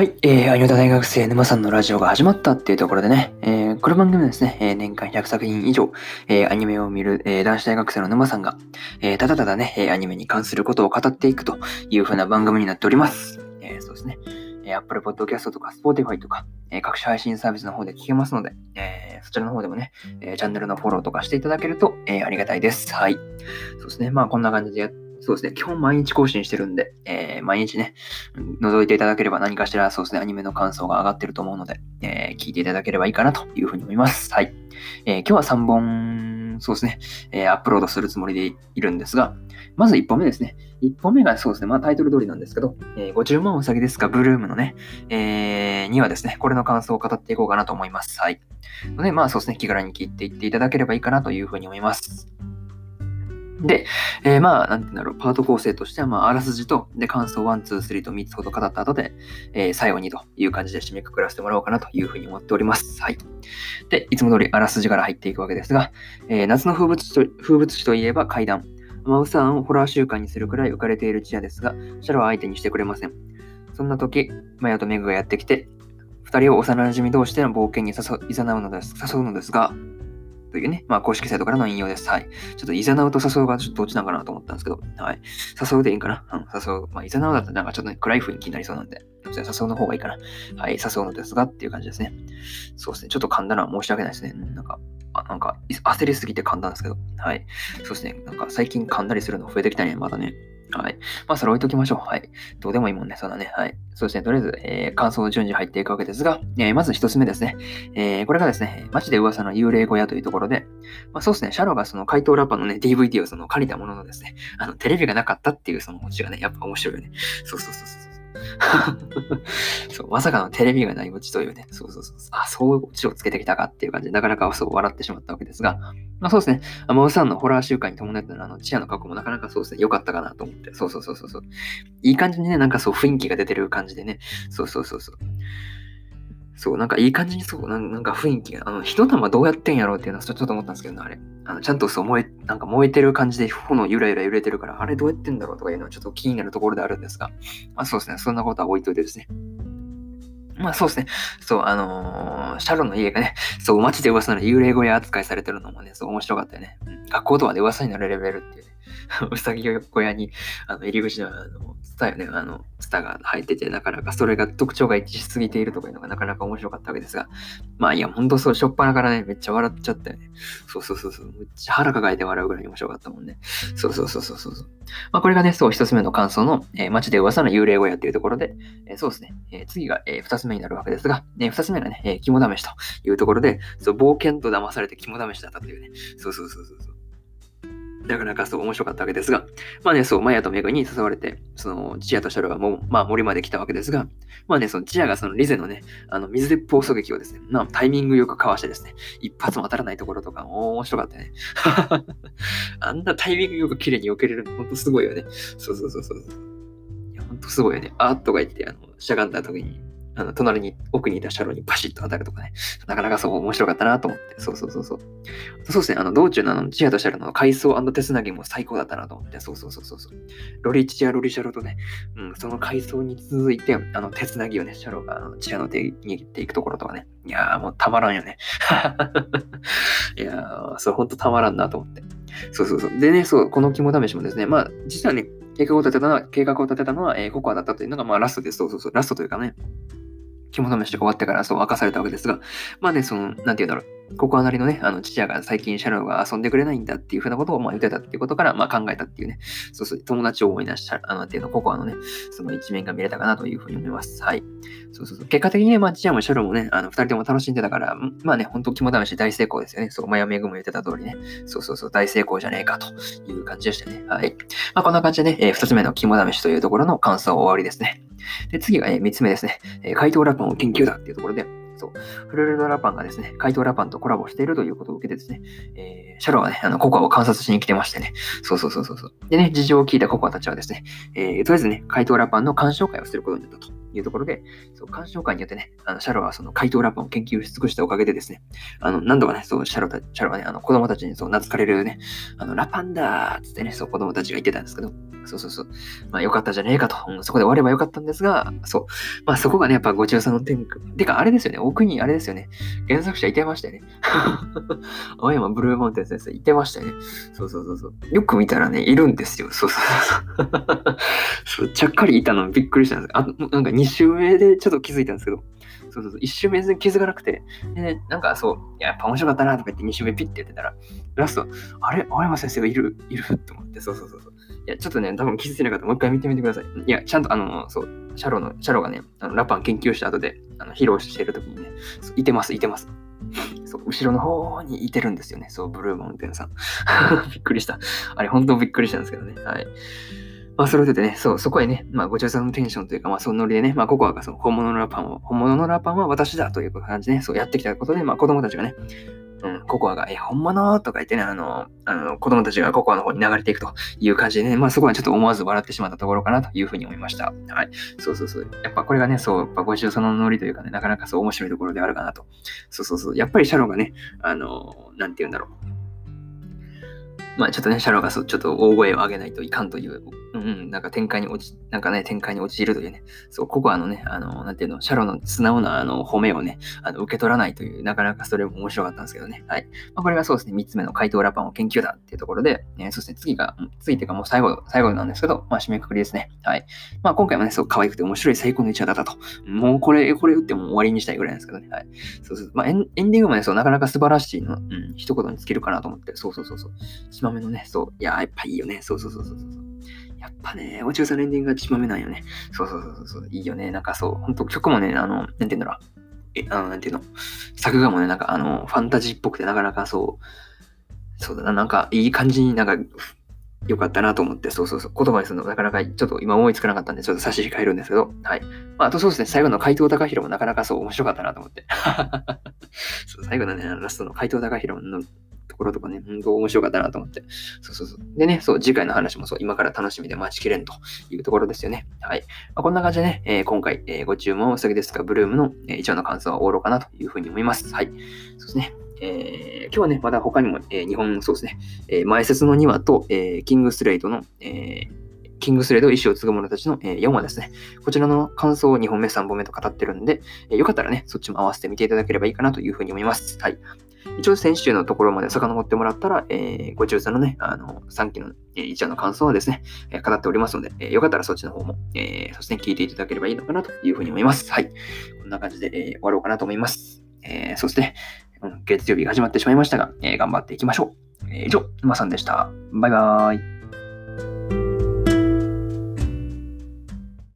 はい、えー、アニメ大学生沼さんのラジオが始まったっていうところでね、えー、この番組はですね、えー、年間100作品以上、えー、アニメを見る、えー、男子大学生の沼さんが、えー、ただただね、えー、アニメに関することを語っていくという風な番組になっております。えー、そうですね。えー、Apple Podcast とか Spotify とか、えー、各種配信サービスの方で聞けますので、えー、そちらの方でもね、えー、チャンネルのフォローとかしていただけると、えー、ありがたいです。はい。そうですね。まあこんな感じでやってそうですね。基本毎日更新してるんで、えー、毎日ね、覗いていただければ何かしら、そうですね、アニメの感想が上がってると思うので、えー、聞いていただければいいかなというふうに思います。はい。えー、今日は3本、そうですね、え、アップロードするつもりでいるんですが、まず1本目ですね。1本目がそうですね、まあタイトル通りなんですけど、えー、50万うさぎですか、ブルームのね、え、にはですね、これの感想を語っていこうかなと思います。はい。ので、まあそうですね、気軽に聞いていっていただければいいかなというふうに思います。で、えー、まあ、なんて言うんだろう、パート構成としては、まあ、あらすじと、で、感想1、2、3と3つほど語った後で、えー、最後にという感じで締めくくらせてもらおうかなというふうに思っております。はい。で、いつも通りあらすじから入っていくわけですが、えー、夏の風物詩と風物詩といえば階段。マウサーンをホラー習慣にするくらい浮かれているチアですが、シャロは相手にしてくれません。そんな時、マヤとメグがやってきて、二人を幼馴染同士での冒険に誘うのです誘うのですが、というね、まあ、公式サイトからの引用です。はい。ちょっと、いざなうと誘うがちょっとどっちなんかなと思ったんですけど、はい。誘うでいいんかな？うん、誘う。まあ、いざなうだったらなんかちょっと、ね、暗い雰囲気になりそうなんで、誘うの方がいいかな。はい。誘うのですがっていう感じですね。そうですね。ちょっと噛んだのは申し訳ないですね。なんか、あなんか、焦りすぎて噛んだんですけど、はい。そうですね。なんか、最近噛んだりするの増えてきたね、まだね。はい。まあ、それ置いときましょう。はい。どうでもいいもんね。そうだね。はい。そうですね。とりあえず、えー、感想順次入っていくわけですが、えー、まず一つ目ですね。えー、これがですね、街で噂の幽霊小屋というところで、まあ、そうですね。シャロがその怪盗ラッパーのね、DVD をその借りたもののですね、あの、テレビがなかったっていうそのオチがね、やっぱ面白いよね。そうそうそうそう。そう、まさかのテレビがないオチというね、そうそうそう。あ、そういうオチをつけてきたかっていう感じ。で、なかなかそう笑ってしまったわけですが、まあそうですね、あマウさんのホラー集会に伴ってのあの、チアの過去もなかなかそうですね、良かったかなと思って、そうそうそうそう。いい感じにね、なんかそう雰囲気が出てる感じでね、そうそうそうそう。そう、なんかいい感じにそう、なんか雰囲気が、あの、火の玉どうやってんやろうっていうのはちょっと思ったんですけどね、あれ。あのちゃんとそう燃え、なんか燃えてる感じで炎ゆらゆら揺れてるから、あれどうやってんだろうとかいうのはちょっと気になるところであるんですが、まあそうですね、そんなことは置いといてですね。まあそうですね。そう、あのー、シャロンの家がね、そう、街で噂の幽霊小屋扱いされてるのもね、そう面白かったよね。うん、学校とかで噂になるレベルっていうね。うさぎ小屋に、あの、入り口の、あの、ツタよね、あの、ツタが入ってて、なかなかそれが特徴が一致しすぎているとかいうのがなかなか面白かったわけですが、まあいや、ほんとそう、しょっぱなからね、めっちゃ笑っちゃったよね。そうそうそうそう、めっちゃ腹抱えて笑うぐらい面白かったもんね。そうそうそうそうそう。まあこれがね、そう、一つ目の感想の、えー、街で噂の幽霊小屋っていうところで、えー、そうですね、えー、次が、えー、二つ目になるわけですが、えー、二つ目がね、えー、肝試しというところで、そう、冒険と騙されて肝試しだったというね、そうそうそうそう。なかなかそう面白かったわけですが、まあね、そう、マヤとメグに誘われて、その、チアとシャルはもう、まあ森まで来たわけですが、まあね、そのチアがそのリゼのね、あの、水鉄砲狙撃をですね、まあタイミングよくかわしてですね、一発も当たらないところとか、面白かったね。あんなタイミングよく綺麗に避けれるの、ほんとすごいよね。そうそうそうそう。いや、ほんとすごいよね。あーっとか言って、あの、しゃがんだ時に、あの、隣に、奥にいたシャロにバシッと当たるとかね。なかなかそう面白かったなと思って。そうそうそうそう。そうですね。あの、道中のあの、チアとシャロの階層手つなぎも最高だったなと思って。そうそうそうそうそう。ロリチア、ロリシャロとね、うん、その階層に続いて、あの、手つなぎをね、シャロがあのチアの手に握っていくところとかね。いやー、もうたまらんよね。いやー、そう、ほんとたまらんなと思って。そうそうそう。でね、そう、この肝試しもですね、まあ、実はね、計画を立てたのは、計画を立てたのは、えー、ココアだったというのが、まあ、ラストです。そうそうそう。ラストというかね、肝試しが終わってからそう明かされたわけですが、まあね、その、なんて言うんだろう。ここはなりのね、あの、父親が最近シャローが遊んでくれないんだっていうふうなことをまあ言ってたっていうことから、まあ考えたっていうね、そうそう、友達を思い出した、あの、っていうの、ココアのね、その一面が見れたかなというふうに思います。はい。そうそうそう。結果的にね、まあ、父親もシャローもね、あの、二人とも楽しんでたから、まあね、本当肝試し大成功ですよね。そう、マヤメグも言ってた通りね、そうそうそう、大成功じゃねえかという感じでしたね。はい。まあ、こんな感じでね、えー、二つ目の肝試しというところの感想終わりですね。で、次が、えー、三つ目ですね。え、怪盗ラパンを研究だっていうところで、そう、フルルドラパンがですね、怪盗ラパンとコラボしているということを受けてですね、えー、シャロがね、あの、ココアを観察しに来てましてね、そうそうそうそうそう。でね、事情を聞いたココアたちはですね、えー、とりあえずね、怪盗ラパンの鑑賞会をすることになったと。いうところで、そう鑑賞会によってね、あのシャロはその怪盗ラパンを研究し尽くしたおかげでですね、あの、何度かね、そう、シャロた、シャロはね、あの、子供たちにそう、懐かれるね、あの、ラパンだーっつってね、そう、子供たちが言ってたんですけど、そうそうそう。まあ、よかったじゃねえかと。そこで終わればよかったんですが、そう。まあ、そこがね、やっぱご中さんの点。てか、あれですよね。奥に、あれですよね。原作者いてましたよね。青山ブルーマウンテン先生いてましたよね。そうそうそうそう。よく見たらね、いるんですよ。そうそうそう。そう、ちゃっかりいたのびっくりしたんですあ、なんか2週目でちょっと気づいたんですけど、そうそうそう、1周目全然気づかなくて、で、なんかそう、やっぱ面白かったなとか言って2周目ピッてやってたら、ラスト、あれ？青山先生がいる、いる？と思って、そうそうそうそう。いや、ちょっとね、多分気づいてなかったもう一回見てみてください。いや、ちゃんとあの、そう、シャローの、シャローがね、あのラパン研究した後で、あの披露してる時にね、いてます、いてます。そう、後ろの方にいてるんですよね。そう、ブルーマウンテンさん。びっくりした。あれ、本当びっくりしたんですけどね。はい。まあ、それでね、そう、そこへね、まあ、ごちそうさんのテンションというか、まあ、そのノリでね、まあ、ココアがその本物のラパンを、本物のラパンは私だという感じでね、そうやってきたことで、まあ、子供たちがね、うん、ココアが、え、本物とか言ってね、あの、あの、子供たちがココアの方に流れていくという感じでね、まあそこはちょっと思わず笑ってしまったところかなというふうに思いました。はい。そうそうそう。やっぱこれがね、そう、やっぱご一緒そのノリというかね、なかなかそう面白いところであるかなと。そうそうそう。やっぱりシャロがね、あの、なんて言うんだろう。まあちょっとね、シャロがそうちょっと大声を上げないといかんという、うん、なんか展開に落ち、なんかね、展開に陥るというね、そう、ここはあのね、あの、なんていうの、シャロの素直なあの褒めをね、あの受け取らないという、なかなかそれも面白かったんですけどね。はい。まあ、これがそうですね、3つ目の怪盗ラパンを研究だっていうところで、ね、そうですね、次が、次っていうかもう最後、最後なんですけど、まあ締めくくりですね。はい。まあ今回もね、そう可愛くて面白い最高の一話だったと。もうこれ、これ打っても終わりにしたいぐらいなんですけどね。はい。そうそう。まあエンエンディングもね、そう、なかなか素晴らしいの、うん、一言につけるかなと思って、そうそうそうそう。しまめのね、そう、いややっぱいいよね。そうそうそうそうそう。やっぱね、お中さんのエンディングがちまめなんよね。そうそうそうそう。いいよね。なんかそう、ほんと曲もね、あの、なんて言うんだろう。え、あの、なんていうの？作画もね、なんかあの、ファンタジーっぽくてなかなかそう、そうだな、なんかいい感じになんか、よかったなと思って、そうそうそう、言葉にするのなかなかちょっと今思いつかなかったんで、ちょっと差し控えるんですけど、はい。まあ、あとそうですね、最後の怪盗高弘もなかなかそう面白かったなと思って。そう最後のね、ラストの怪盗高弘のところとかね、本当面白かったなと思って。そうそうそう。でね、そう、次回の話もそう、今から楽しみで待ちきれんというところですよね。はい。まあ、こんな感じでね、えー、今回、えー、ご注文をお先ですが、ブルームの、えー、一応の感想はおろうかなというふうに思います。はい。そうですね。えー、今日はね、まだ他にも、えー、日本、そうですね、えー、前説の2話と、えー、キングスレイトの、えー、キングスレード、意志を継ぐ者たちの、え4話ですね。こちらの感想を2本目、3本目と語ってるんで、えよかったらね、そっちも合わせてみていただければいいかなというふうに思います。はい。一応先週のところまで遡ってもらったら、えー、ご中さんのね、あの、3期の、えー、1話の感想はですね、え、語っておりますので、えー、よかったらそっちの方も、えー、そして、聞いていただければいいのかなというふうに思います。はい。こんな感じで、えー、終わろうかなと思います。えー、そして、うん、月曜日が始まってしまいましたが、えー、頑張っていきましょう。えー、以上、沼さんでした。バイバーイ。